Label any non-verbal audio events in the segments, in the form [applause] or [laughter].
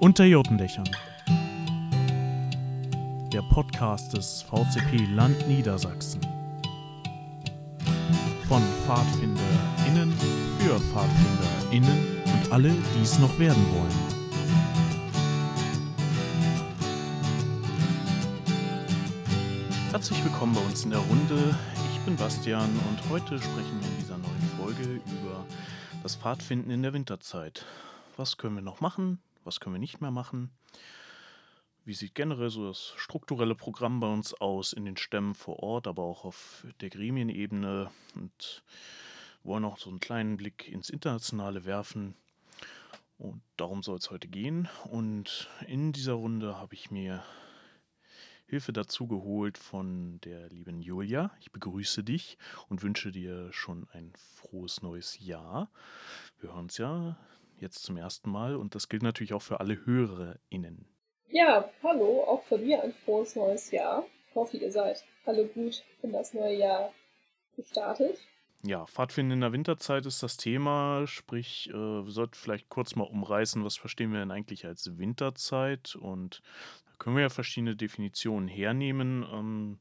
Unter Jotendächern. Der Podcast des VCP Land Niedersachsen. Von PfadfinderInnen für PfadfinderInnen und alle, die es noch werden wollen. Herzlich willkommen bei uns in der Runde. Ich bin Bastian und heute sprechen wir in dieser neuen Folge über das Pfadfinden in der Winterzeit. Was können wir noch machen? Was können wir nicht mehr machen? Wie sieht generell so das strukturelle Programm bei uns aus in den Stämmen vor Ort, aber auch auf der Gremienebene und wollen auch so einen kleinen Blick ins Internationale werfen. Und darum soll es heute gehen. Und in dieser Runde habe ich mir Hilfe dazu geholt von der lieben Julia. Ich begrüße dich und wünsche dir schon ein frohes neues Jahr. Wir hören uns ja jetzt zum ersten Mal und das gilt natürlich auch für alle HörerInnen. Ja, hallo, auch von mir ein frohes neues Jahr. Ich hoffe, ihr seid alle gut in das neue Jahr gestartet. Ja, Pfadfinden in der Winterzeit ist das Thema, sprich, äh, wir sollten vielleicht kurz mal umreißen, was verstehen wir denn eigentlich als Winterzeit und da können wir ja verschiedene Definitionen hernehmen. Ähm,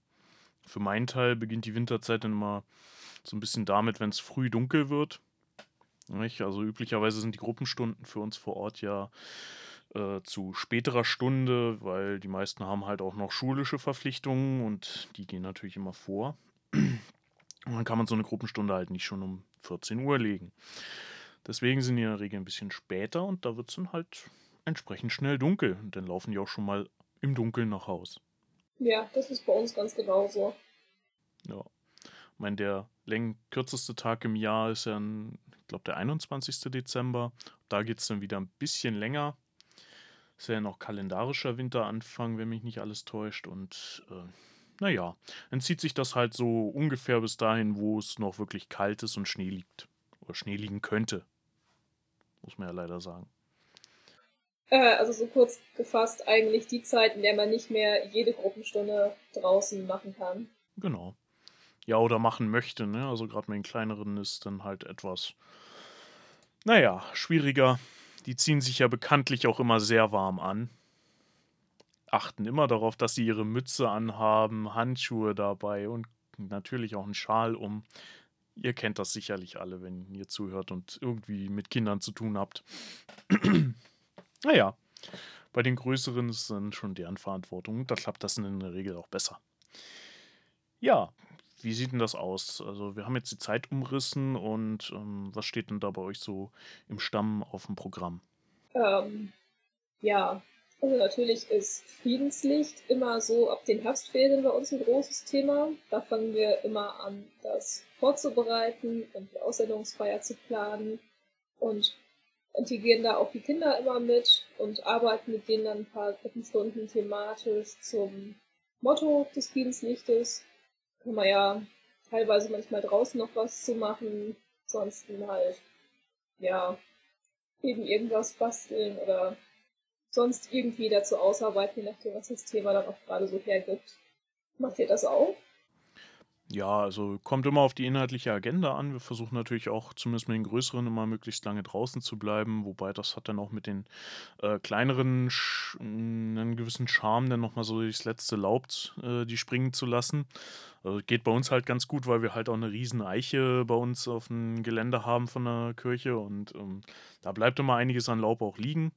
für meinen Teil beginnt die Winterzeit dann immer so ein bisschen damit, wenn es früh dunkel wird. Nicht? Also üblicherweise sind die Gruppenstunden für uns vor Ort ja äh, zu späterer Stunde, weil die meisten haben halt auch noch schulische Verpflichtungen und die gehen natürlich immer vor. Und dann kann man so eine Gruppenstunde halt nicht schon um 14 Uhr legen. Deswegen sind die in der Regel ein bisschen später und da wird es dann halt entsprechend schnell dunkel. Und dann laufen die auch schon mal im Dunkeln nach Haus. Ja, das ist bei uns ganz genauso. Ja. Ich meine, der läng kürzeste Tag im Jahr ist ja, ein, glaube, der 21. Dezember. Da geht es dann wieder ein bisschen länger. Ist ja noch kalendarischer Winteranfang, wenn mich nicht alles täuscht. Und äh, naja, dann zieht sich das halt so ungefähr bis dahin, wo es noch wirklich kalt ist und Schnee liegt. Oder Schnee liegen könnte. Muss man ja leider sagen. Äh, also so kurz gefasst eigentlich die Zeit, in der man nicht mehr jede Gruppenstunde draußen machen kann. Genau. Ja, oder machen möchte, ne? Also gerade mit den kleineren ist dann halt etwas, naja, schwieriger. Die ziehen sich ja bekanntlich auch immer sehr warm an. Achten immer darauf, dass sie ihre Mütze anhaben, Handschuhe dabei und natürlich auch einen Schal um. Ihr kennt das sicherlich alle, wenn ihr zuhört und irgendwie mit Kindern zu tun habt. [clears throat] naja, bei den größeren ist dann schon deren Verantwortung. Da klappt das in der Regel auch besser. Ja, wie sieht denn das aus? Also, wir haben jetzt die Zeit umrissen und ähm, was steht denn da bei euch so im Stamm auf dem Programm? Ähm, ja, also natürlich ist Friedenslicht immer so ab den Herbstferien bei uns ein großes Thema. Da fangen wir immer an, das vorzubereiten und die Aussendungsfeier zu planen und integrieren da auch die Kinder immer mit und arbeiten mit denen dann ein paar Gruppenstunden thematisch zum Motto des Friedenslichtes kann man ja teilweise manchmal draußen noch was zu machen, ansonsten halt, ja, eben irgendwas basteln oder sonst irgendwie dazu ausarbeiten, je nachdem, was das Thema dann auch gerade so hergibt. Macht ihr das auch? Ja, also kommt immer auf die inhaltliche Agenda an. Wir versuchen natürlich auch zumindest mit den größeren immer möglichst lange draußen zu bleiben, wobei das hat dann auch mit den äh, kleineren sch einen gewissen Charme, dann nochmal so durchs letzte Laub äh, die springen zu lassen. Also geht bei uns halt ganz gut, weil wir halt auch eine riesen Eiche bei uns auf dem Gelände haben von der Kirche und ähm, da bleibt immer einiges an Laub auch liegen.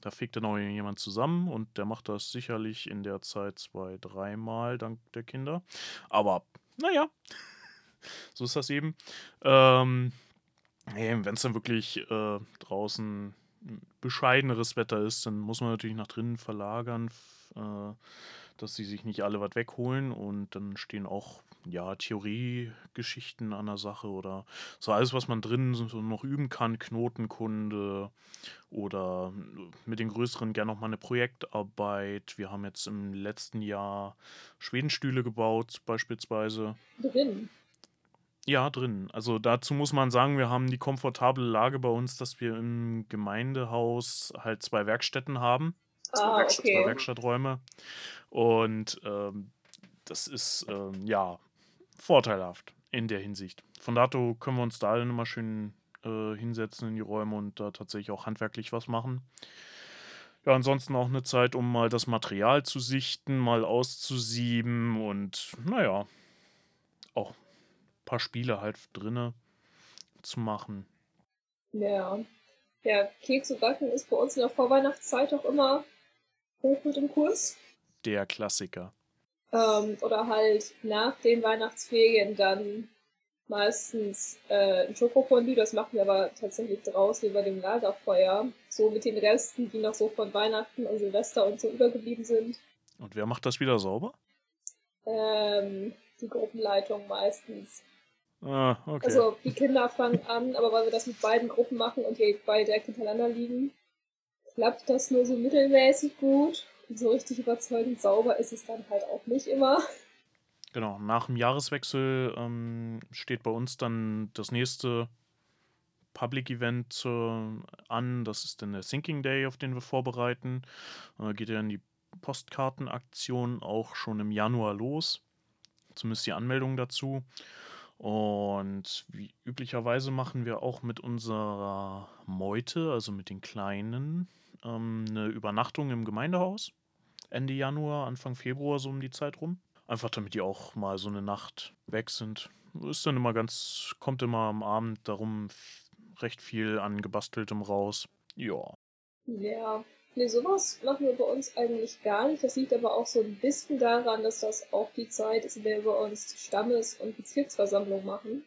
Da fegt dann auch jemand zusammen und der macht das sicherlich in der Zeit zwei, dreimal dank der Kinder. Aber naja, so ist das eben. Ähm, Wenn es dann wirklich äh, draußen bescheideneres Wetter ist, dann muss man natürlich nach drinnen verlagern, äh, dass sie sich nicht alle was wegholen und dann stehen auch ja Theoriegeschichten an der Sache oder so alles, was man drinnen so noch üben kann, Knotenkunde oder mit den größeren gerne noch mal eine Projektarbeit. Wir haben jetzt im letzten Jahr Schwedenstühle gebaut, beispielsweise. Drin. Ja, drin. Also dazu muss man sagen, wir haben die komfortable Lage bei uns, dass wir im Gemeindehaus halt zwei Werkstätten haben. Ah, okay. Zwei Werkstatträume. Und ähm, das ist ähm, ja vorteilhaft in der Hinsicht. Von dato können wir uns da dann immer schön äh, hinsetzen in die Räume und da tatsächlich auch handwerklich was machen. Ja, ansonsten auch eine Zeit, um mal das Material zu sichten, mal auszusieben und naja, auch ein paar Spiele halt drinne zu machen. Ja. Ja, Kekse backen ist bei uns in der Vorweihnachtszeit auch immer hoch mit im Kurs. Der Klassiker. Ähm, oder halt nach den Weihnachtsferien dann meistens äh, ein Schokofondue, das machen wir aber tatsächlich draußen über dem Lagerfeuer, so mit den Resten, die noch so von Weihnachten und Silvester und so übergeblieben sind. Und wer macht das wieder sauber? Ähm, die Gruppenleitung meistens. Ah, okay. Also die Kinder fangen an, aber weil wir das mit beiden Gruppen machen und die beide direkt hintereinander liegen, klappt das nur so mittelmäßig gut. So richtig überzeugend sauber ist es dann halt auch nicht immer. Genau, nach dem Jahreswechsel ähm, steht bei uns dann das nächste Public Event äh, an. Das ist dann der Thinking Day, auf den wir vorbereiten. Äh, geht ja in die Postkartenaktion auch schon im Januar los. Zumindest die Anmeldung dazu. Und wie üblicherweise machen wir auch mit unserer Meute, also mit den Kleinen, ähm, eine Übernachtung im Gemeindehaus. Ende Januar, Anfang Februar, so um die Zeit rum. Einfach damit die auch mal so eine Nacht weg sind. Ist dann immer ganz, kommt immer am Abend darum recht viel an gebasteltem raus. Ja. Ja, nee, sowas machen wir bei uns eigentlich gar nicht. Das liegt aber auch so ein bisschen daran, dass das auch die Zeit ist, in der wir bei uns Stammes- und Bezirksversammlung machen.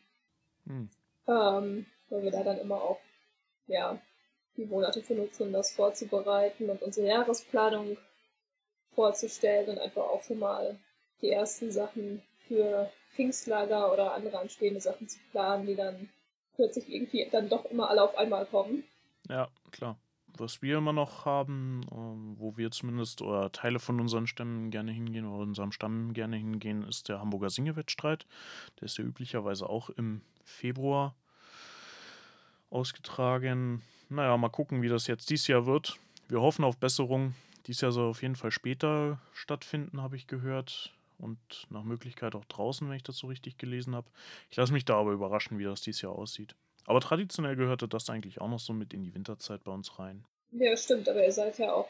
Hm. Ähm, weil wir da dann immer auch, ja, die Monate für nutzen, das vorzubereiten und unsere Jahresplanung vorzustellen und einfach auch schon mal die ersten Sachen für Pfingstlager oder andere anstehende Sachen zu planen, die dann plötzlich irgendwie dann doch immer alle auf einmal kommen. Ja, klar. Was wir immer noch haben, ähm, wo wir zumindest oder Teile von unseren Stämmen gerne hingehen oder unserem Stamm gerne hingehen, ist der Hamburger Singewettstreit. Der ist ja üblicherweise auch im Februar ausgetragen. Naja, mal gucken, wie das jetzt dieses Jahr wird. Wir hoffen auf Besserung. Dies Jahr soll auf jeden Fall später stattfinden, habe ich gehört und nach Möglichkeit auch draußen, wenn ich das so richtig gelesen habe. Ich lasse mich da aber überraschen, wie das dieses Jahr aussieht. Aber traditionell gehörte das eigentlich auch noch so mit in die Winterzeit bei uns rein. Ja, stimmt, aber ihr seid ja auch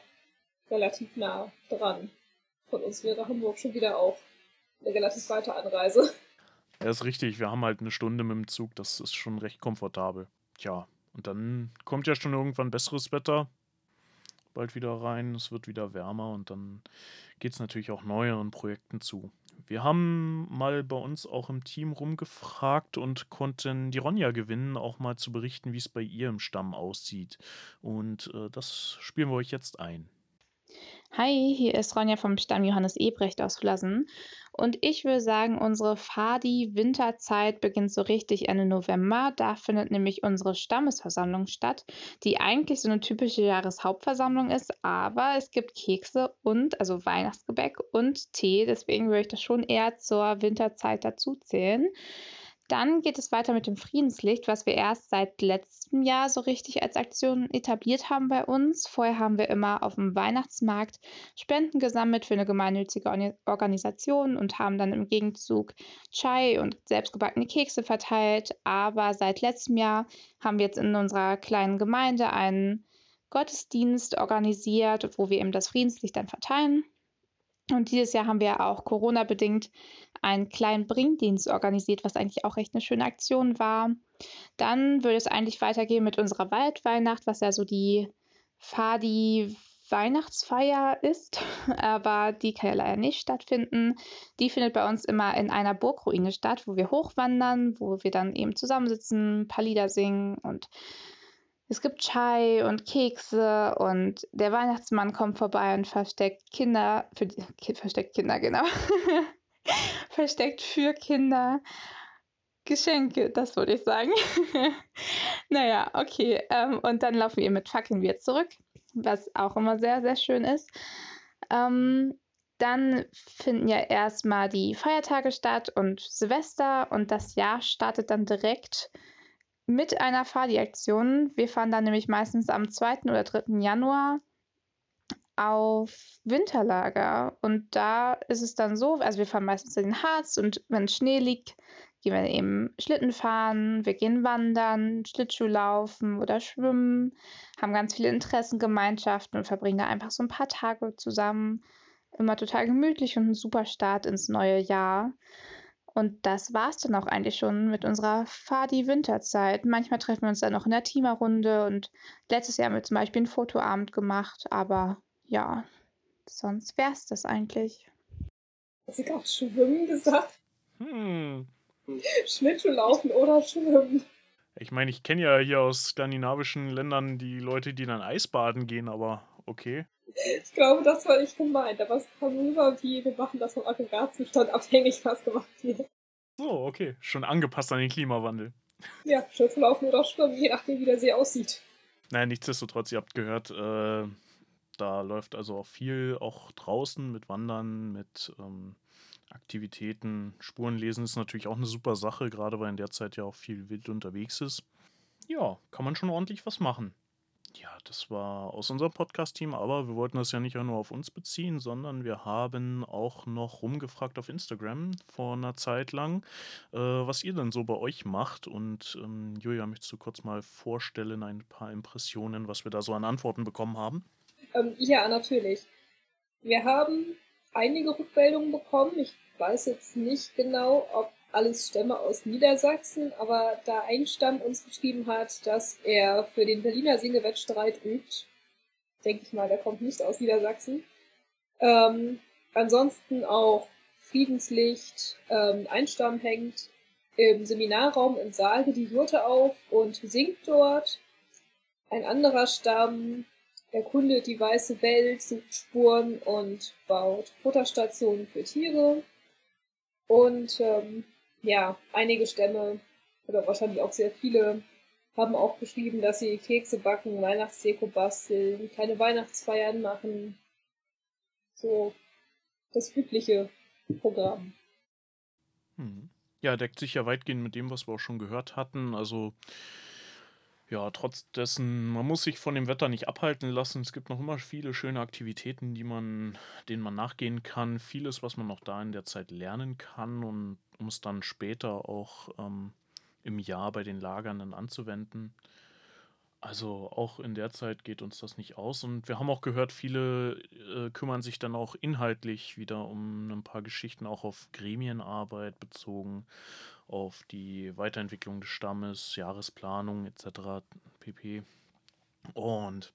relativ nah dran. Von uns wäre Hamburg schon wieder auch eine relativ weite Anreise. Ja, ist richtig. Wir haben halt eine Stunde mit dem Zug. Das ist schon recht komfortabel. Tja, und dann kommt ja schon irgendwann besseres Wetter bald wieder rein. Es wird wieder wärmer und dann geht es natürlich auch neueren Projekten zu. Wir haben mal bei uns auch im Team rumgefragt und konnten die Ronja gewinnen, auch mal zu berichten, wie es bei ihr im Stamm aussieht. Und äh, das spielen wir euch jetzt ein. Hi, hier ist Ronja vom Stamm Johannes Ebrecht aus Flassen. Und ich würde sagen, unsere Fadi-Winterzeit beginnt so richtig Ende November. Da findet nämlich unsere Stammesversammlung statt, die eigentlich so eine typische Jahreshauptversammlung ist, aber es gibt Kekse und, also Weihnachtsgebäck und Tee. Deswegen würde ich das schon eher zur Winterzeit dazu zählen. Dann geht es weiter mit dem Friedenslicht, was wir erst seit letztem Jahr so richtig als Aktion etabliert haben bei uns. Vorher haben wir immer auf dem Weihnachtsmarkt Spenden gesammelt für eine gemeinnützige Organisation und haben dann im Gegenzug Chai und selbstgebackene Kekse verteilt. Aber seit letztem Jahr haben wir jetzt in unserer kleinen Gemeinde einen Gottesdienst organisiert, wo wir eben das Friedenslicht dann verteilen. Und dieses Jahr haben wir auch Corona-bedingt einen kleinen Bringdienst organisiert, was eigentlich auch recht eine schöne Aktion war. Dann würde es eigentlich weitergehen mit unserer Waldweihnacht, was ja so die Fadi Weihnachtsfeier ist, [laughs] aber die kann ja leider nicht stattfinden. Die findet bei uns immer in einer Burgruine statt, wo wir hochwandern, wo wir dann eben zusammensitzen, ein paar Lieder singen und es gibt Chai und Kekse und der Weihnachtsmann kommt vorbei und versteckt Kinder, für, [laughs] versteckt Kinder, genau. [laughs] versteckt für Kinder Geschenke, das würde ich sagen. [laughs] naja, okay. Ähm, und dann laufen wir mit Fackeln wieder zurück, was auch immer sehr, sehr schön ist. Ähm, dann finden ja erstmal die Feiertage statt und Silvester und das Jahr startet dann direkt mit einer Fahrdirektion. Wir fahren dann nämlich meistens am 2. oder 3. Januar auf Winterlager. Und da ist es dann so, also wir fahren meistens in den Harz und wenn Schnee liegt, gehen wir eben Schlitten fahren, wir gehen wandern, Schlittschuhlaufen oder schwimmen, haben ganz viele Interessengemeinschaften und verbringen da einfach so ein paar Tage zusammen. Immer total gemütlich und ein super Start ins neue Jahr. Und das war's dann auch eigentlich schon mit unserer Fadi-Winterzeit. Manchmal treffen wir uns dann noch in der Teamerrunde und letztes Jahr haben wir zum Beispiel einen Fotoabend gemacht, aber ja, sonst wär's das eigentlich. Hast du gerade Schwimmen gesagt? Hm. [laughs] Schlittschuhlaufen oder Schwimmen? Ich meine, ich kenne ja hier aus skandinavischen Ländern die Leute, die dann Eisbaden gehen, aber okay. Ich glaube, das war nicht gemeint, aber es kam rüber, wie wir machen das vom Aggregatzustand abhängig, was gemacht wird. So, okay. Schon angepasst an den Klimawandel. Ja, Schlittschuhlaufen oder Schwimmen, je nachdem, wie der See aussieht. Naja, nichtsdestotrotz, ihr habt gehört, äh, da läuft also auch viel auch draußen mit Wandern, mit ähm, Aktivitäten. Spurenlesen ist natürlich auch eine super Sache, gerade weil in der Zeit ja auch viel wild unterwegs ist. Ja, kann man schon ordentlich was machen. Ja, das war aus unserem Podcast-Team, aber wir wollten das ja nicht nur auf uns beziehen, sondern wir haben auch noch rumgefragt auf Instagram vor einer Zeit lang, äh, was ihr denn so bei euch macht. Und ähm, Julia, möchtest du kurz mal vorstellen, ein paar Impressionen, was wir da so an Antworten bekommen haben? Ähm, ja, natürlich. Wir haben einige Rückmeldungen bekommen. Ich weiß jetzt nicht genau, ob alles Stämme aus Niedersachsen, aber da ein Stamm uns geschrieben hat, dass er für den Berliner Singewettstreit übt, denke ich mal, der kommt nicht aus Niedersachsen. Ähm, ansonsten auch Friedenslicht, ähm, ein Stamm hängt im Seminarraum in Salge die Jurte auf und singt dort. Ein anderer Stamm erkundet die weiße Welt, sucht Spuren und baut Futterstationen für Tiere. Und ähm, ja, einige Stämme oder wahrscheinlich auch sehr viele haben auch geschrieben, dass sie Kekse backen, Weihnachtsdeko basteln, kleine Weihnachtsfeiern machen. So das übliche Programm. Hm. Ja, deckt sich ja weitgehend mit dem, was wir auch schon gehört hatten. Also ja, trotz dessen, man muss sich von dem Wetter nicht abhalten lassen. Es gibt noch immer viele schöne Aktivitäten, die man, denen man nachgehen kann. Vieles, was man noch da in der Zeit lernen kann und um es dann später auch ähm, im Jahr bei den Lagern dann anzuwenden. Also auch in der Zeit geht uns das nicht aus. Und wir haben auch gehört, viele äh, kümmern sich dann auch inhaltlich wieder um ein paar Geschichten, auch auf Gremienarbeit bezogen auf die Weiterentwicklung des Stammes, Jahresplanung etc. pp. Und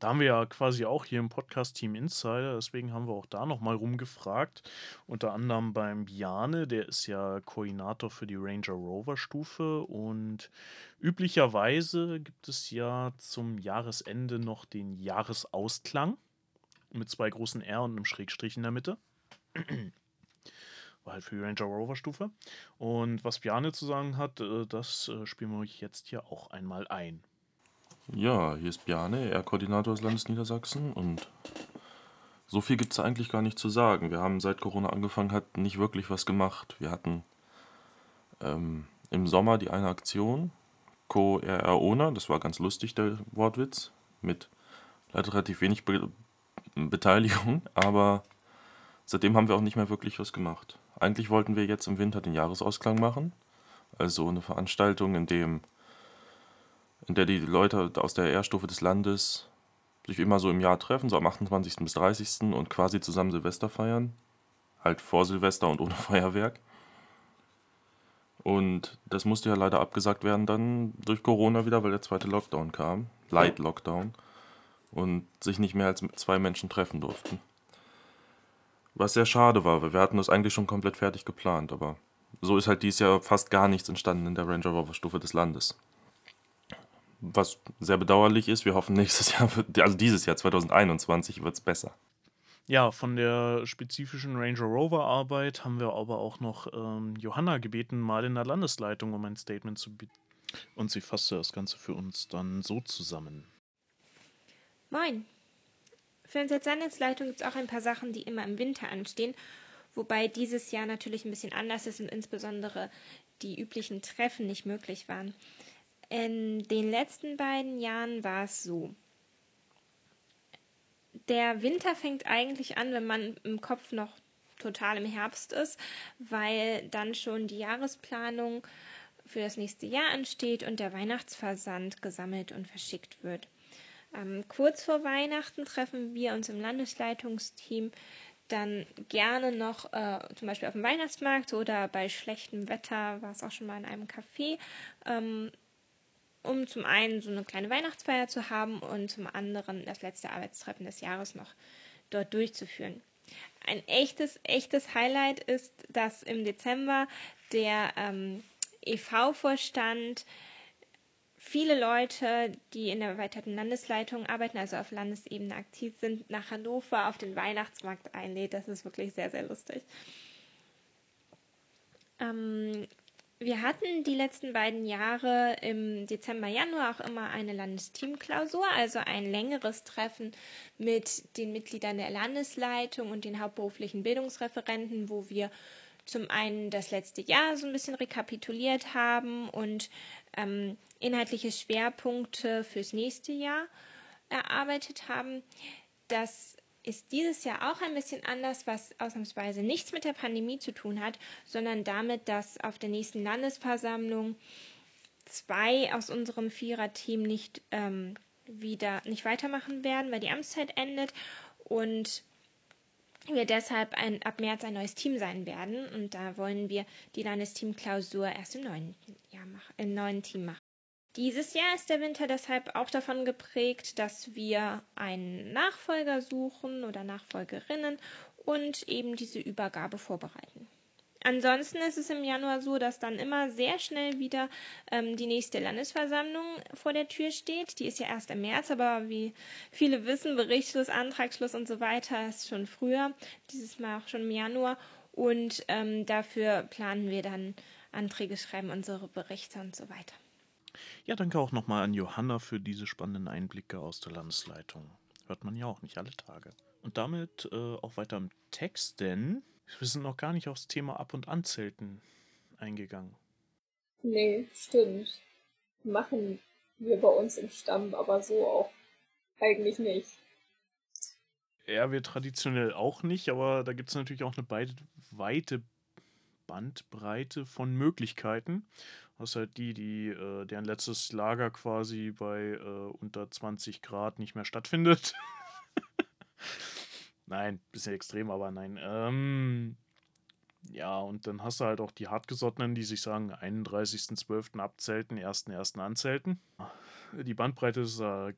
da haben wir ja quasi auch hier im Podcast Team Insider, deswegen haben wir auch da nochmal rumgefragt. Unter anderem beim Biane, der ist ja Koordinator für die Ranger Rover Stufe und üblicherweise gibt es ja zum Jahresende noch den Jahresausklang mit zwei großen R und einem Schrägstrich in der Mitte halt für die Ranger Rover Stufe. Und was Bjarne zu sagen hat, äh, das äh, spielen wir euch jetzt hier auch einmal ein. Ja, hier ist Bjarne, er Koordinator des Landes Niedersachsen und so viel gibt es eigentlich gar nicht zu sagen. Wir haben seit Corona angefangen hat nicht wirklich was gemacht. Wir hatten ähm, im Sommer die eine Aktion, Co RR Ona, das war ganz lustig, der Wortwitz, mit leider relativ wenig Be Beteiligung, [laughs] aber seitdem haben wir auch nicht mehr wirklich was gemacht. Eigentlich wollten wir jetzt im Winter den Jahresausklang machen. Also eine Veranstaltung, in, dem, in der die Leute aus der R-Stufe des Landes sich immer so im Jahr treffen, so am 28. bis 30. und quasi zusammen Silvester feiern. Halt vor Silvester und ohne [laughs] Feuerwerk. Und das musste ja leider abgesagt werden dann durch Corona wieder, weil der zweite Lockdown kam. Light Lockdown. Und sich nicht mehr als zwei Menschen treffen durften. Was sehr schade war, weil wir hatten das eigentlich schon komplett fertig geplant, aber so ist halt dieses Jahr fast gar nichts entstanden in der Ranger Rover Stufe des Landes. Was sehr bedauerlich ist, wir hoffen [laughs] nächstes Jahr, also dieses Jahr 2021 wird es besser. Ja, von der spezifischen Ranger Rover Arbeit haben wir aber auch noch ähm, Johanna gebeten, mal in der Landesleitung um ein Statement zu bieten. Und sie fasste das Ganze für uns dann so zusammen. Moin, für uns als Landesleitung gibt es auch ein paar Sachen, die immer im Winter anstehen, wobei dieses Jahr natürlich ein bisschen anders ist und insbesondere die üblichen Treffen nicht möglich waren. In den letzten beiden Jahren war es so. Der Winter fängt eigentlich an, wenn man im Kopf noch total im Herbst ist, weil dann schon die Jahresplanung für das nächste Jahr ansteht und der Weihnachtsversand gesammelt und verschickt wird. Ähm, kurz vor Weihnachten treffen wir uns im Landesleitungsteam dann gerne noch äh, zum Beispiel auf dem Weihnachtsmarkt oder bei schlechtem Wetter war es auch schon mal in einem Café, ähm, um zum einen so eine kleine Weihnachtsfeier zu haben und zum anderen das letzte Arbeitstreffen des Jahres noch dort durchzuführen. Ein echtes, echtes Highlight ist, dass im Dezember der ähm, EV-Vorstand viele Leute, die in der erweiterten Landesleitung arbeiten, also auf Landesebene aktiv sind, nach Hannover auf den Weihnachtsmarkt einlädt. Das ist wirklich sehr, sehr lustig. Ähm, wir hatten die letzten beiden Jahre im Dezember, Januar auch immer eine Landesteamklausur, also ein längeres Treffen mit den Mitgliedern der Landesleitung und den hauptberuflichen Bildungsreferenten, wo wir zum einen das letzte Jahr so ein bisschen rekapituliert haben und ähm, inhaltliche Schwerpunkte fürs nächste Jahr erarbeitet haben. Das ist dieses Jahr auch ein bisschen anders, was ausnahmsweise nichts mit der Pandemie zu tun hat, sondern damit, dass auf der nächsten Landesversammlung zwei aus unserem Viererteam nicht ähm, wieder nicht weitermachen werden, weil die Amtszeit endet und wir deshalb ein, ab März ein neues Team sein werden. Und da wollen wir die Landesteamklausur erst im neuen, Jahr mach, im neuen Team machen. Dieses Jahr ist der Winter deshalb auch davon geprägt, dass wir einen Nachfolger suchen oder Nachfolgerinnen und eben diese Übergabe vorbereiten. Ansonsten ist es im Januar so, dass dann immer sehr schnell wieder ähm, die nächste Landesversammlung vor der Tür steht. Die ist ja erst im März, aber wie viele wissen, Berichtsschluss, Antragsschluss und so weiter ist schon früher, dieses Mal auch schon im Januar. Und ähm, dafür planen wir dann Anträge schreiben, unsere Berichte und so weiter. Ja, danke auch nochmal an Johanna für diese spannenden Einblicke aus der Landesleitung. Hört man ja auch nicht alle Tage. Und damit äh, auch weiter im Text, denn wir sind noch gar nicht aufs Thema Ab- und Anzelten eingegangen. Nee, stimmt. Machen wir bei uns im Stamm aber so auch eigentlich nicht. Ja, wir traditionell auch nicht, aber da gibt es natürlich auch eine weite Bandbreite von Möglichkeiten. Das halt die, die, äh, deren letztes Lager quasi bei äh, unter 20 Grad nicht mehr stattfindet. [laughs] Nein, bisschen extrem, aber nein. Ähm, ja, und dann hast du halt auch die Hartgesottenen, die sich sagen, 31.12. abzelten, 1.1. anzelten. Die Bandbreite ist äh,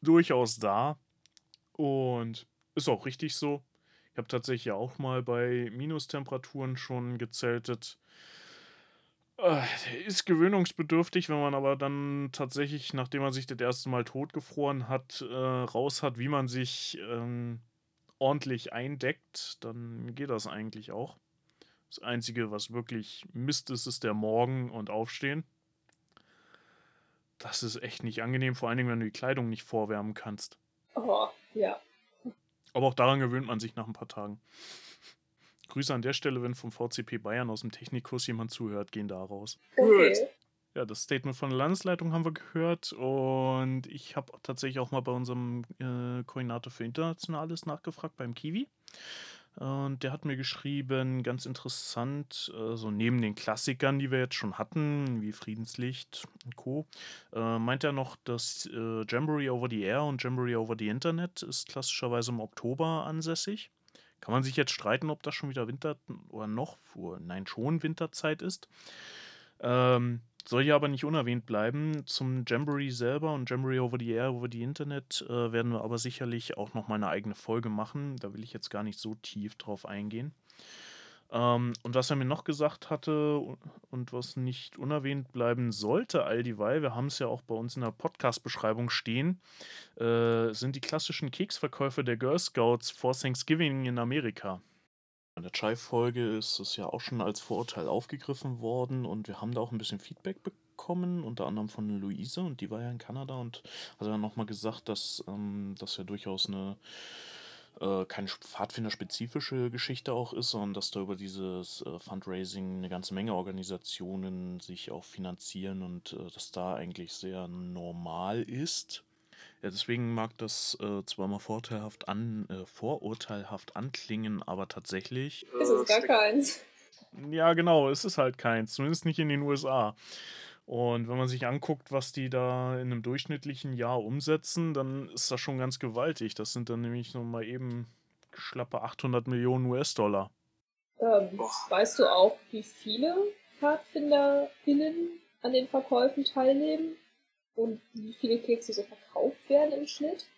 durchaus da und ist auch richtig so. Ich habe tatsächlich auch mal bei Minustemperaturen schon gezeltet. Äh, ist gewöhnungsbedürftig, wenn man aber dann tatsächlich, nachdem man sich das erste Mal totgefroren hat, äh, raus hat, wie man sich ähm, ordentlich eindeckt, dann geht das eigentlich auch. Das Einzige, was wirklich Mist ist, ist der Morgen und Aufstehen. Das ist echt nicht angenehm, vor allen Dingen, wenn du die Kleidung nicht vorwärmen kannst. Oh, ja. Aber auch daran gewöhnt man sich nach ein paar Tagen. Grüße an der Stelle, wenn vom VCP Bayern aus dem Technikkurs jemand zuhört, gehen da raus. Okay. Ja, das Statement von der Landesleitung haben wir gehört und ich habe tatsächlich auch mal bei unserem äh, Koordinator für Internationales nachgefragt, beim Kiwi. Und der hat mir geschrieben, ganz interessant, äh, so neben den Klassikern, die wir jetzt schon hatten, wie Friedenslicht und Co., äh, meint er noch, dass äh, Jamboree over the Air und Jamboree over the Internet ist klassischerweise im Oktober ansässig. Kann man sich jetzt streiten, ob das schon wieder Winter oder noch, nein, schon Winterzeit ist. Ähm, soll ja aber nicht unerwähnt bleiben. Zum Jamboree selber und Jamboree over the Air, over the Internet äh, werden wir aber sicherlich auch noch mal eine eigene Folge machen. Da will ich jetzt gar nicht so tief drauf eingehen. Ähm, und was er mir noch gesagt hatte und was nicht unerwähnt bleiben sollte, all dieweil, wir haben es ja auch bei uns in der Podcast-Beschreibung stehen, äh, sind die klassischen Keksverkäufe der Girl Scouts vor Thanksgiving in Amerika. In der Chai-Folge ist es ja auch schon als Vorurteil aufgegriffen worden und wir haben da auch ein bisschen Feedback bekommen, unter anderem von Luise und die war ja in Kanada und hat dann nochmal gesagt, dass ähm, das ja durchaus eine äh, keine Pfadfinder-spezifische Geschichte auch ist, sondern dass da über dieses äh, Fundraising eine ganze Menge Organisationen sich auch finanzieren und äh, das da eigentlich sehr normal ist. Ja, deswegen mag das äh, zwar mal vorteilhaft an, äh, vorurteilhaft anklingen, aber tatsächlich. Ist es gar keins. Ja, genau, es ist halt keins, zumindest nicht in den USA. Und wenn man sich anguckt, was die da in einem durchschnittlichen Jahr umsetzen, dann ist das schon ganz gewaltig. Das sind dann nämlich noch mal eben schlappe 800 Millionen US-Dollar. Ähm, weißt du auch, wie viele PfadfinderInnen an den Verkäufen teilnehmen? Und wie viele Kekse so verkauft werden im Schnitt?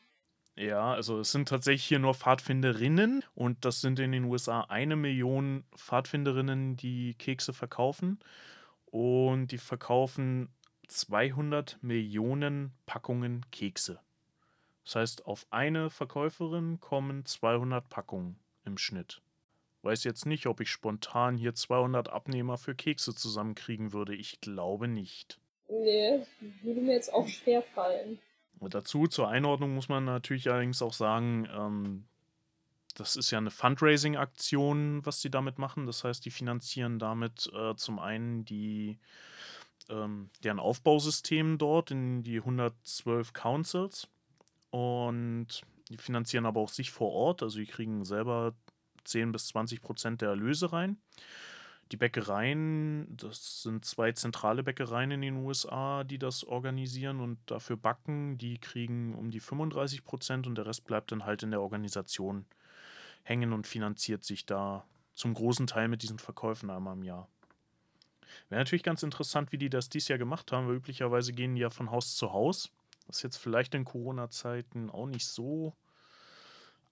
Ja, also es sind tatsächlich hier nur Pfadfinderinnen und das sind in den USA eine Million Pfadfinderinnen, die Kekse verkaufen und die verkaufen 200 Millionen Packungen Kekse. Das heißt, auf eine Verkäuferin kommen 200 Packungen im Schnitt. Weiß jetzt nicht, ob ich spontan hier 200 Abnehmer für Kekse zusammenkriegen würde. Ich glaube nicht. Nee, würde mir jetzt auch schwer fallen. Und dazu, zur Einordnung muss man natürlich allerdings auch sagen, ähm, das ist ja eine Fundraising-Aktion, was die damit machen. Das heißt, die finanzieren damit äh, zum einen die, ähm, deren Aufbausystem dort in die 112 Councils und die finanzieren aber auch sich vor Ort. Also die kriegen selber 10 bis 20 Prozent der Erlöse rein. Die Bäckereien, das sind zwei zentrale Bäckereien in den USA, die das organisieren und dafür backen. Die kriegen um die 35 Prozent und der Rest bleibt dann halt in der Organisation hängen und finanziert sich da zum großen Teil mit diesen Verkäufen einmal im Jahr. Wäre natürlich ganz interessant, wie die das dieses Jahr gemacht haben, weil üblicherweise gehen die ja von Haus zu Haus. Das ist jetzt vielleicht in Corona-Zeiten auch nicht so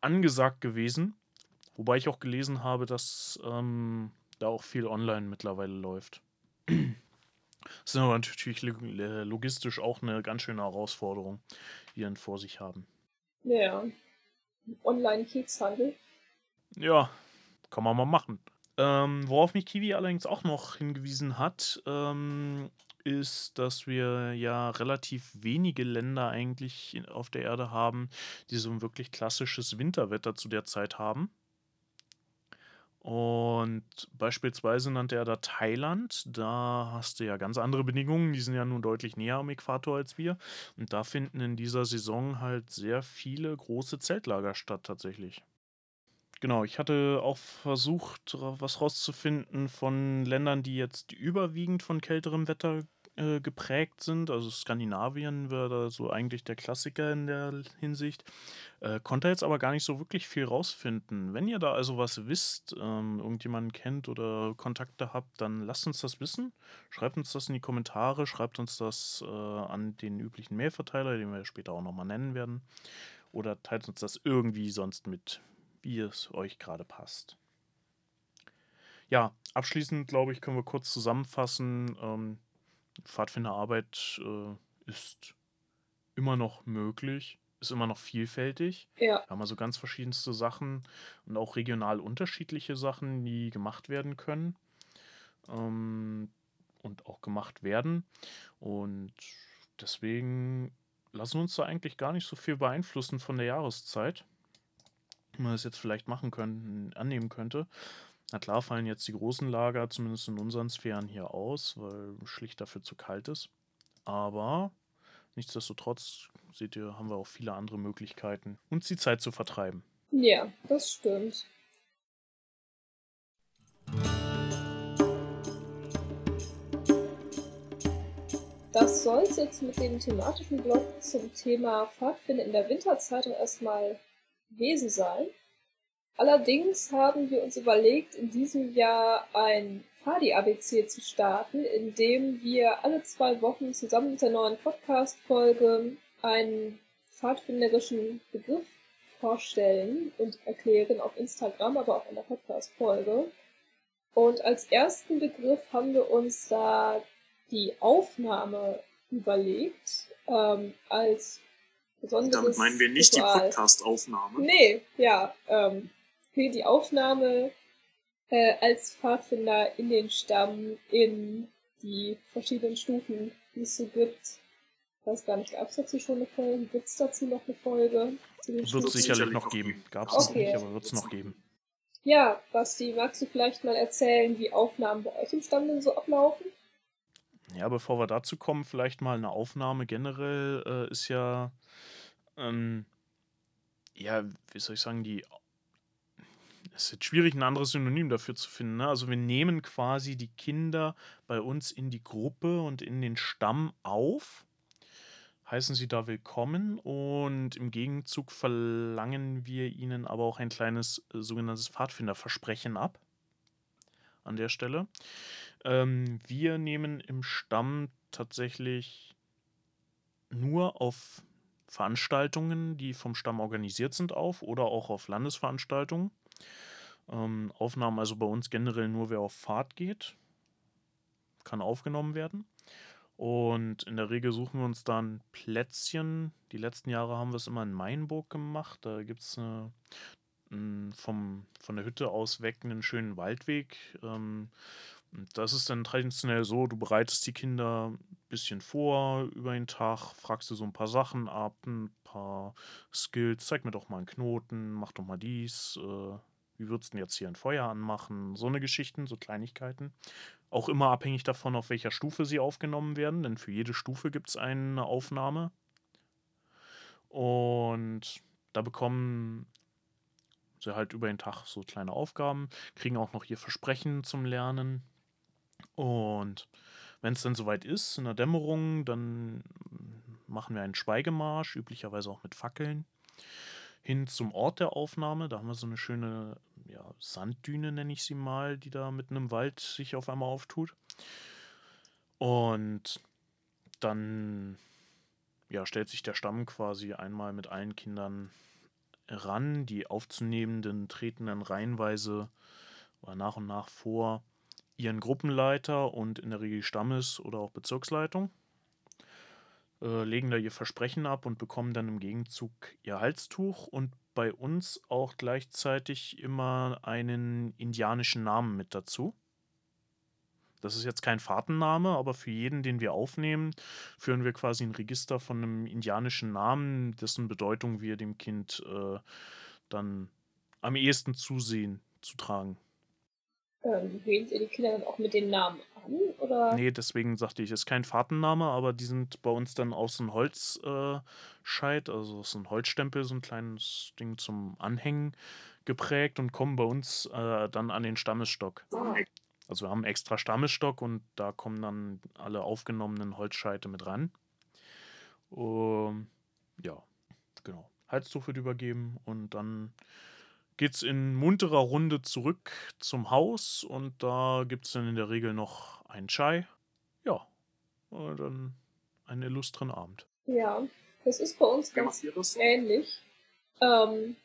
angesagt gewesen. Wobei ich auch gelesen habe, dass ähm, da auch viel online mittlerweile läuft. Das [clears throat] ist aber natürlich logistisch auch eine ganz schöne Herausforderung, die dann vor sich haben. Ja, Online-Kekshandel. Ja, kann man mal machen. Ähm, worauf mich Kiwi allerdings auch noch hingewiesen hat, ähm, ist, dass wir ja relativ wenige Länder eigentlich auf der Erde haben, die so ein wirklich klassisches Winterwetter zu der Zeit haben. Und beispielsweise nannte er da Thailand. Da hast du ja ganz andere Bedingungen. Die sind ja nun deutlich näher am Äquator als wir. Und da finden in dieser Saison halt sehr viele große Zeltlager statt tatsächlich. Genau, ich hatte auch versucht, was rauszufinden von Ländern, die jetzt überwiegend von kälterem Wetter äh, geprägt sind. Also Skandinavien wäre da so eigentlich der Klassiker in der Hinsicht. Äh, konnte jetzt aber gar nicht so wirklich viel rausfinden. Wenn ihr da also was wisst, ähm, irgendjemanden kennt oder Kontakte habt, dann lasst uns das wissen. Schreibt uns das in die Kommentare, schreibt uns das äh, an den üblichen Mailverteiler, den wir später auch nochmal nennen werden. Oder teilt uns das irgendwie sonst mit, wie es euch gerade passt. Ja, abschließend glaube ich, können wir kurz zusammenfassen. Ähm, Pfadfinderarbeit äh, ist immer noch möglich, ist immer noch vielfältig. Ja. Wir haben also ganz verschiedenste Sachen und auch regional unterschiedliche Sachen, die gemacht werden können ähm, und auch gemacht werden. Und deswegen lassen wir uns da eigentlich gar nicht so viel beeinflussen von der Jahreszeit, wie man das jetzt vielleicht machen können, annehmen könnte. Na klar fallen jetzt die großen Lager, zumindest in unseren Sphären hier aus, weil schlicht dafür zu kalt ist. Aber nichtsdestotrotz, seht ihr, haben wir auch viele andere Möglichkeiten, uns die Zeit zu vertreiben. Ja, das stimmt. Das soll es jetzt mit dem thematischen Blog zum Thema Pfadfinden in der Winterzeit erstmal gewesen sein. Allerdings haben wir uns überlegt, in diesem Jahr ein Fadi-ABC zu starten, in dem wir alle zwei Wochen zusammen mit der neuen Podcast-Folge einen pfadfinderischen Begriff vorstellen und erklären auf Instagram, aber auch in der Podcast-Folge. Und als ersten Begriff haben wir uns da die Aufnahme überlegt, ähm, als besonderes Damit meinen wir nicht Ritual. die Podcast-Aufnahme. Nee, ja, ähm, für die Aufnahme äh, als Pfadfinder in den Stamm, in die verschiedenen Stufen, die es so gibt. Ich weiß gar nicht, gab es dazu schon eine Folge? Gibt es dazu noch eine Folge? Wird es sicherlich noch geben. Gab es okay. noch nicht, aber wird es noch geben. Ja, Basti, magst du vielleicht mal erzählen, wie Aufnahmen bei euch im Stamm denn so ablaufen? Ja, bevor wir dazu kommen, vielleicht mal eine Aufnahme generell äh, ist ja, ähm, ja, wie soll ich sagen, die es ist schwierig, ein anderes Synonym dafür zu finden. Ne? Also wir nehmen quasi die Kinder bei uns in die Gruppe und in den Stamm auf, heißen sie da willkommen und im Gegenzug verlangen wir ihnen aber auch ein kleines äh, sogenanntes Pfadfinderversprechen ab. An der Stelle. Ähm, wir nehmen im Stamm tatsächlich nur auf Veranstaltungen, die vom Stamm organisiert sind, auf oder auch auf Landesveranstaltungen. Ähm, Aufnahmen also bei uns generell nur, wer auf Fahrt geht, kann aufgenommen werden. Und in der Regel suchen wir uns dann Plätzchen. Die letzten Jahre haben wir es immer in Mainburg gemacht. Da gibt es vom, von der Hütte aus weg einen schönen Waldweg. Ähm, das ist dann traditionell so, du bereitest die Kinder ein bisschen vor über den Tag, fragst du so ein paar Sachen ab, ein paar Skills, zeig mir doch mal einen Knoten, mach doch mal dies, äh, wie würdest du denn jetzt hier ein Feuer anmachen? So eine Geschichten, so Kleinigkeiten. Auch immer abhängig davon, auf welcher Stufe sie aufgenommen werden, denn für jede Stufe gibt es eine Aufnahme. Und da bekommen sie halt über den Tag so kleine Aufgaben, kriegen auch noch ihr Versprechen zum Lernen. Und wenn es dann soweit ist, in der Dämmerung, dann machen wir einen Schweigemarsch, üblicherweise auch mit Fackeln hin zum Ort der Aufnahme. Da haben wir so eine schöne ja, Sanddüne, nenne ich sie mal, die da mitten im Wald sich auf einmal auftut. Und dann ja, stellt sich der Stamm quasi einmal mit allen Kindern ran. Die Aufzunehmenden treten dann reihenweise oder nach und nach vor ihren Gruppenleiter und in der Regel Stammes- oder auch Bezirksleitung äh, legen da ihr Versprechen ab und bekommen dann im Gegenzug ihr Halstuch und bei uns auch gleichzeitig immer einen indianischen Namen mit dazu. Das ist jetzt kein Fahrtenname, aber für jeden, den wir aufnehmen, führen wir quasi ein Register von einem indianischen Namen, dessen Bedeutung wir dem Kind äh, dann am ehesten zusehen zu tragen. Ähm, wählt ihr die Kinder dann auch mit den Namen an? Oder? Nee, deswegen sagte ich, ist kein Fahrtenname, aber die sind bei uns dann aus einem Holzscheit, äh, also aus einem Holzstempel, so ein kleines Ding zum Anhängen geprägt und kommen bei uns äh, dann an den Stammesstock. Also wir haben extra Stammesstock und da kommen dann alle aufgenommenen Holzscheite mit ran. Um, ja, genau. Halstuch wird übergeben und dann geht es in munterer Runde zurück zum Haus und da gibt es dann in der Regel noch einen Chai. Ja, und dann einen illustren Abend. Ja, das ist bei uns ganz ähnlich. Ähm,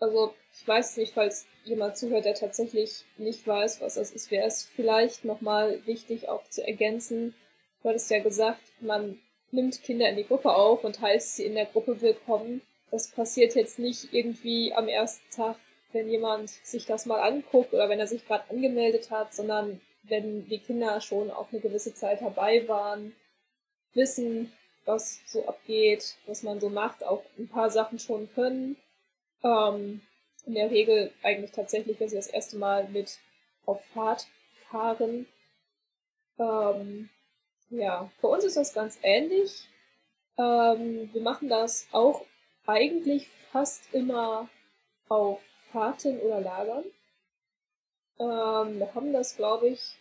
also ich weiß nicht, falls jemand zuhört, der tatsächlich nicht weiß, was das ist, wäre es vielleicht nochmal wichtig auch zu ergänzen. Du hattest ja gesagt, man nimmt Kinder in die Gruppe auf und heißt sie in der Gruppe willkommen. Das passiert jetzt nicht irgendwie am ersten Tag wenn jemand sich das mal anguckt oder wenn er sich gerade angemeldet hat, sondern wenn die Kinder schon auch eine gewisse Zeit dabei waren, wissen, was so abgeht, was man so macht, auch ein paar Sachen schon können. Ähm, in der Regel eigentlich tatsächlich, wenn sie das erste Mal mit auf Fahrt fahren. Ähm, ja, bei uns ist das ganz ähnlich. Ähm, wir machen das auch eigentlich fast immer auf Fahrten oder Lagern. Ähm, wir haben das, glaube ich,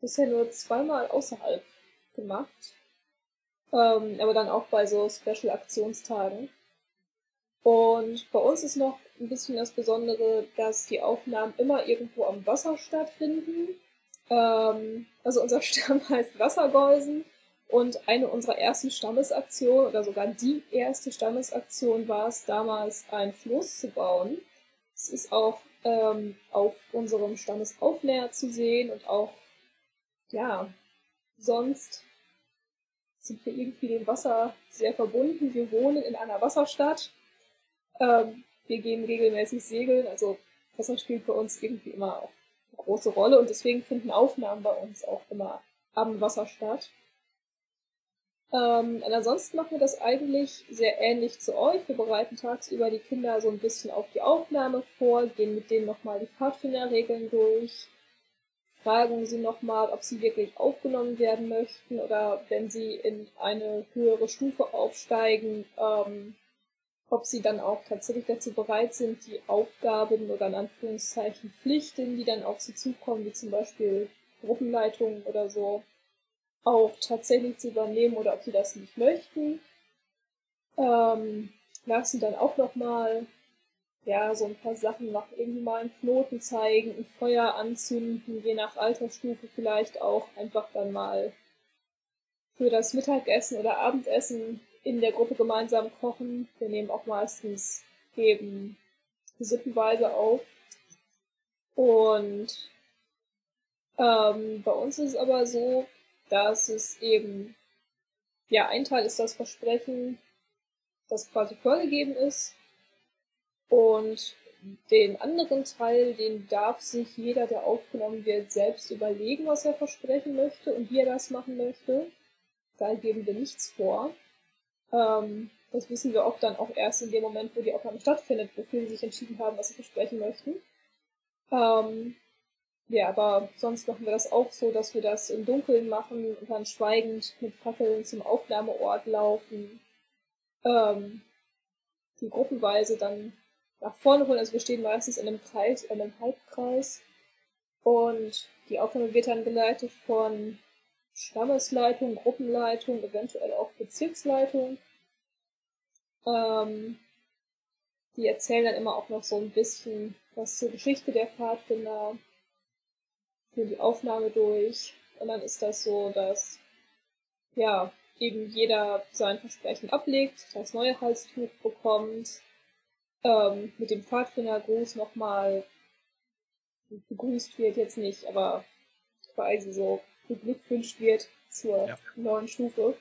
bisher nur zweimal außerhalb gemacht. Ähm, aber dann auch bei so Special-Aktionstagen. Und bei uns ist noch ein bisschen das Besondere, dass die Aufnahmen immer irgendwo am Wasser stattfinden. Ähm, also unser [laughs] Stamm heißt Wassergeusen und eine unserer ersten Stammesaktionen oder sogar die erste Stammesaktion war es damals, ein Floß zu bauen. Es ist auch ähm, auf unserem Stammesaufnäher zu sehen und auch, ja, sonst sind wir irgendwie dem Wasser sehr verbunden. Wir wohnen in einer Wasserstadt. Ähm, wir gehen regelmäßig segeln, also Wasser spielt bei uns irgendwie immer auch eine große Rolle und deswegen finden Aufnahmen bei uns auch immer am Wasser statt. Ähm, und ansonsten machen wir das eigentlich sehr ähnlich zu euch. Wir bereiten tagsüber die Kinder so ein bisschen auf die Aufnahme vor, gehen mit denen nochmal die Pfadfinderregeln durch, fragen sie nochmal, ob sie wirklich aufgenommen werden möchten oder wenn sie in eine höhere Stufe aufsteigen, ähm, ob sie dann auch tatsächlich dazu bereit sind, die Aufgaben oder in Anführungszeichen Pflichten, die dann auf sie zukommen, wie zum Beispiel Gruppenleitungen oder so, auch tatsächlich zu übernehmen oder ob sie das nicht möchten. Ähm, lassen dann auch nochmal ja, so ein paar Sachen nach irgendwie mal einen Knoten zeigen, ein Feuer anzünden, je nach Altersstufe vielleicht auch einfach dann mal für das Mittagessen oder Abendessen in der Gruppe gemeinsam kochen. Wir nehmen auch meistens eben sippenweise auf. Und ähm, bei uns ist es aber so, dass es eben, ja, ein Teil ist das Versprechen, das quasi vorgegeben ist. Und den anderen Teil, den darf sich jeder, der aufgenommen wird, selbst überlegen, was er versprechen möchte und wie er das machen möchte. Da geben wir nichts vor. Ähm, das wissen wir oft dann auch erst in dem Moment, wo die Aufnahme stattfindet, wofür sie sich entschieden haben, was sie versprechen möchten. Ähm, ja, aber sonst machen wir das auch so, dass wir das im Dunkeln machen und dann schweigend mit Fackeln zum Aufnahmeort laufen. Ähm, die gruppenweise dann nach vorne holen. Also wir stehen meistens in einem Kreis, in einem Halbkreis. Und die Aufnahme wird dann geleitet von Stammesleitung, Gruppenleitung, eventuell auch Bezirksleitung. Ähm, die erzählen dann immer auch noch so ein bisschen was zur Geschichte der Pfadfinder, führen die Aufnahme durch. Und dann ist das so, dass ja, eben jeder sein Versprechen ablegt, das neue Halstuch bekommt, ähm, mit dem Pfadfindergruß nochmal begrüßt wird, jetzt nicht, aber quasi so beglückwünscht wird zur ja. neuen Stufe.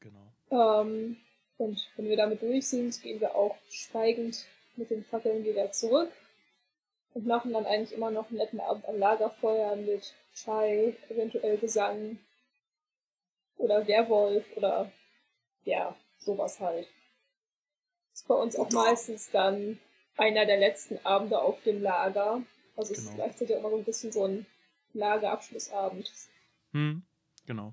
Genau. Ähm, und wenn wir damit durch sind, gehen wir auch schweigend mit den Fackeln wieder zurück und machen dann eigentlich immer noch einen netten Abend am Lagerfeuer mit Chai, eventuell Gesang oder Werwolf oder ja, sowas halt. Das ist bei uns auch meistens dann einer der letzten Abende auf dem Lager. Also es ist genau. gleichzeitig auch immer so ein bisschen so ein Lagerabschlussabend. Hm, genau.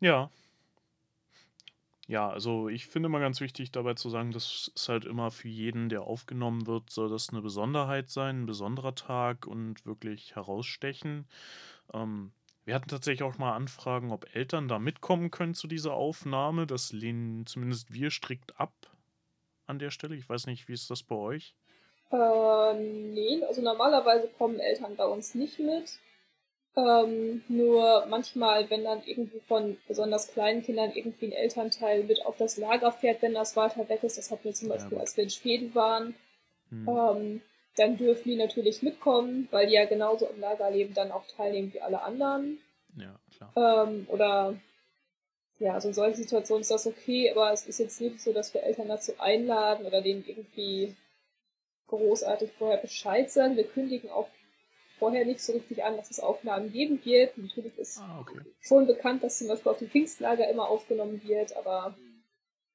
Ja. Ja, also ich finde mal ganz wichtig dabei zu sagen, das ist halt immer für jeden, der aufgenommen wird, soll das eine Besonderheit sein, ein besonderer Tag und wirklich herausstechen. Ähm, wir hatten tatsächlich auch mal Anfragen, ob Eltern da mitkommen können zu dieser Aufnahme. Das lehnen zumindest wir strikt ab an der Stelle. Ich weiß nicht, wie ist das bei euch? Äh, nee, also normalerweise kommen Eltern bei uns nicht mit. Ähm, nur manchmal, wenn dann irgendwie von besonders kleinen Kindern irgendwie ein Elternteil mit auf das Lager fährt, wenn das weiter weg ist, das hatten wir zum Beispiel, ja, als wir in Schweden waren, hm. ähm, dann dürfen die natürlich mitkommen, weil die ja genauso im Lager leben, dann auch teilnehmen wie alle anderen. Ja, klar. Ähm, oder ja, also in solchen Situationen ist das okay, aber es ist jetzt nicht so, dass wir Eltern dazu einladen oder denen irgendwie großartig vorher Bescheid sagen. Wir kündigen auch vorher nicht so richtig an, dass es Aufnahmen geben wird. Natürlich ist ah, okay. schon bekannt, dass zum Beispiel auf dem Pfingstlager immer aufgenommen wird, aber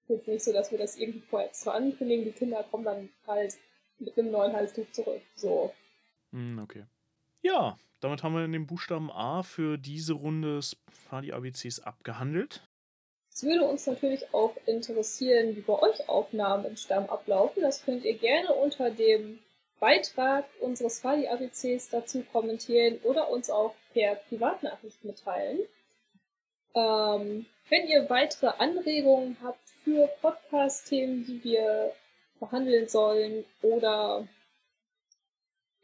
jetzt nicht so, dass wir das irgendwie vorher extra ankündigen. Die Kinder kommen dann halt mit einem neuen Halstuch zurück. So. Hm, okay. Ja, damit haben wir in dem Buchstaben A für diese Runde Fadi ABCs abgehandelt. Es würde uns natürlich auch interessieren, wie bei euch Aufnahmen im Stamm ablaufen. Das könnt ihr gerne unter dem Beitrag unseres Fali ABCs dazu kommentieren oder uns auch per Privatnachricht mitteilen. Ähm, wenn ihr weitere Anregungen habt für Podcast-Themen, die wir behandeln sollen oder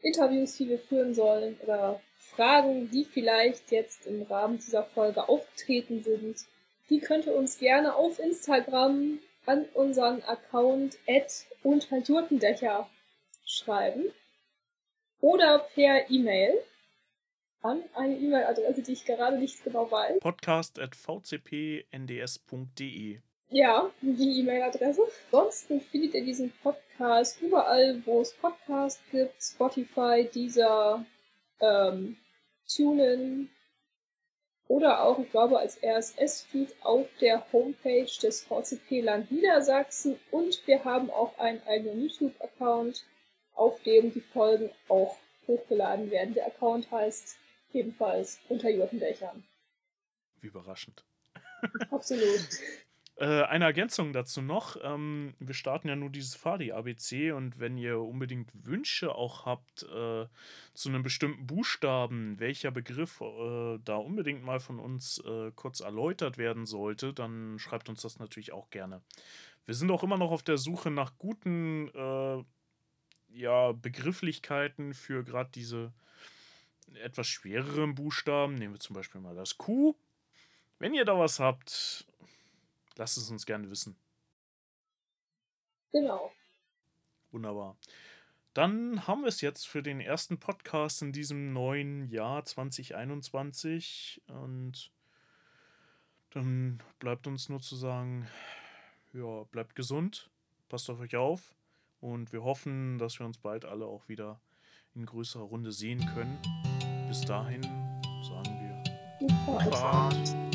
Interviews, die wir führen sollen oder Fragen, die vielleicht jetzt im Rahmen dieser Folge aufgetreten sind, die könnt ihr uns gerne auf Instagram an unseren Account at unterjurtendächer schreiben oder per E-Mail an eine E-Mail-Adresse, die ich gerade nicht genau weiß. podcast.vcpnds.de Ja, die E-Mail-Adresse. Ansonsten findet ihr diesen Podcast überall, wo es Podcasts gibt. Spotify, Deezer, ähm, TuneIn oder auch, ich glaube, als RSS-Feed auf der Homepage des VCP Land Niedersachsen. Und wir haben auch einen eigenen YouTube-Account auf dem die Folgen auch hochgeladen werden. Der Account heißt ebenfalls unter Jotendächern. Wie überraschend. [laughs] [laughs] Absolut. Äh, eine Ergänzung dazu noch. Ähm, wir starten ja nur dieses Fadi-ABC und wenn ihr unbedingt Wünsche auch habt äh, zu einem bestimmten Buchstaben, welcher Begriff äh, da unbedingt mal von uns kurz erläutert werden sollte, dann schreibt uns das natürlich auch gerne. Wir sind auch immer noch auf der Suche nach guten ja, Begrifflichkeiten für gerade diese etwas schwereren Buchstaben. Nehmen wir zum Beispiel mal das Q. Wenn ihr da was habt, Lasst es uns gerne wissen. Genau. Wunderbar. Dann haben wir es jetzt für den ersten Podcast in diesem neuen Jahr 2021. Und dann bleibt uns nur zu sagen, ja, bleibt gesund, passt auf euch auf und wir hoffen, dass wir uns bald alle auch wieder in größerer Runde sehen können. Bis dahin sagen wir Gute Fahrt.